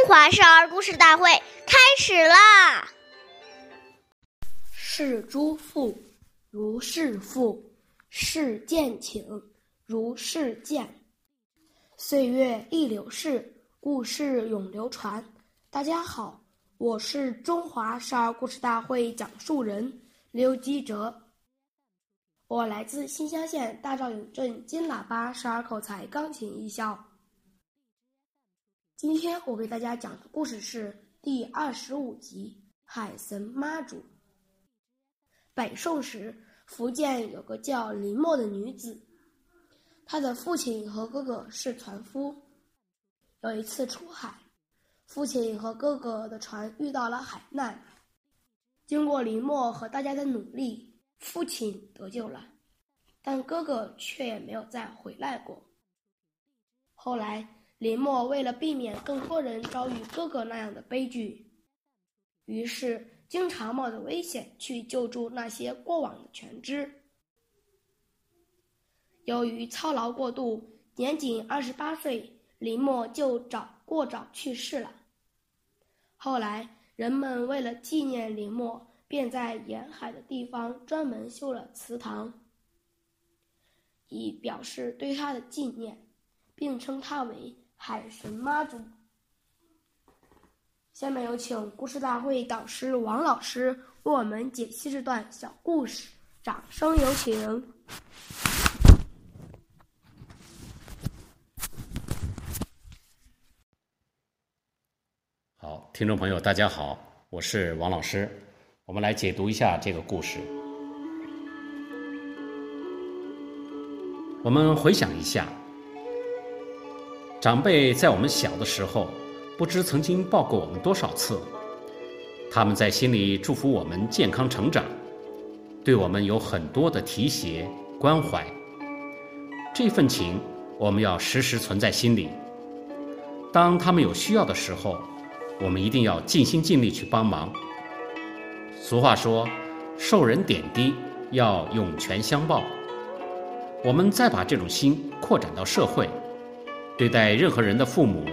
中华少儿故事大会开始啦！是诸父如是父，是见请如是见。岁月易流逝，故事永流传。大家好，我是中华少儿故事大会讲述人刘基哲。我来自新乡县大赵营镇金喇叭少儿口才钢琴艺校。今天我给大家讲的故事是第二十五集《海神妈祖》。北宋时，福建有个叫林默的女子，她的父亲和哥哥是船夫。有一次出海，父亲和哥哥的船遇到了海难，经过林默和大家的努力，父亲得救了，但哥哥却也没有再回来过。后来。林默为了避免更多人遭遇哥哥那样的悲剧，于是经常冒着危险去救助那些过往的全知。由于操劳过度，年仅二十八岁，林默就早过早去世了。后来，人们为了纪念林默，便在沿海的地方专门修了祠堂，以表示对他的纪念，并称他为。海神妈祖。下面有请故事大会导师王老师为我们解析这段小故事，掌声有请。好，听众朋友，大家好，我是王老师，我们来解读一下这个故事。我们回想一下。长辈在我们小的时候，不知曾经抱过我们多少次。他们在心里祝福我们健康成长，对我们有很多的提携关怀。这份情，我们要时时存在心里。当他们有需要的时候，我们一定要尽心尽力去帮忙。俗话说：“受人点滴，要涌泉相报。”我们再把这种心扩展到社会。对待任何人的父母、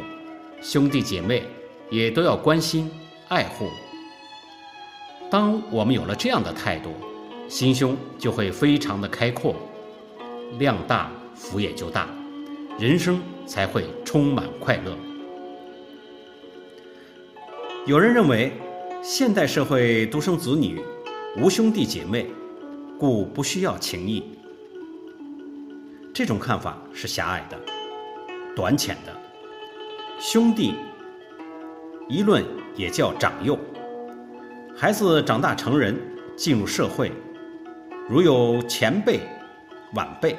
兄弟姐妹，也都要关心、爱护。当我们有了这样的态度，心胸就会非常的开阔，量大福也就大，人生才会充满快乐。有人认为，现代社会独生子女无兄弟姐妹，故不需要情谊。这种看法是狭隘的。短浅的兄弟一论也叫长幼。孩子长大成人，进入社会，如有前辈、晚辈，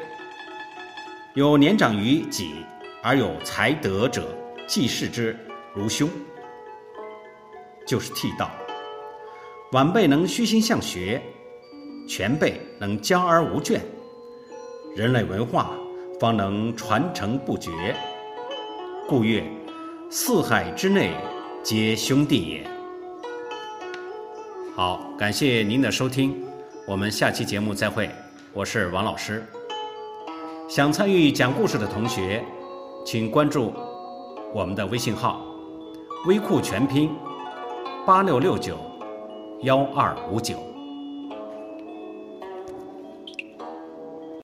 有年长于己而有才德者，既视之如兄，就是替道。晚辈能虚心向学，前辈能教而无倦，人类文化。方能传承不绝，故曰：四海之内皆兄弟也。好，感谢您的收听，我们下期节目再会。我是王老师。想参与讲故事的同学，请关注我们的微信号“微库全拼八六六九幺二五九”。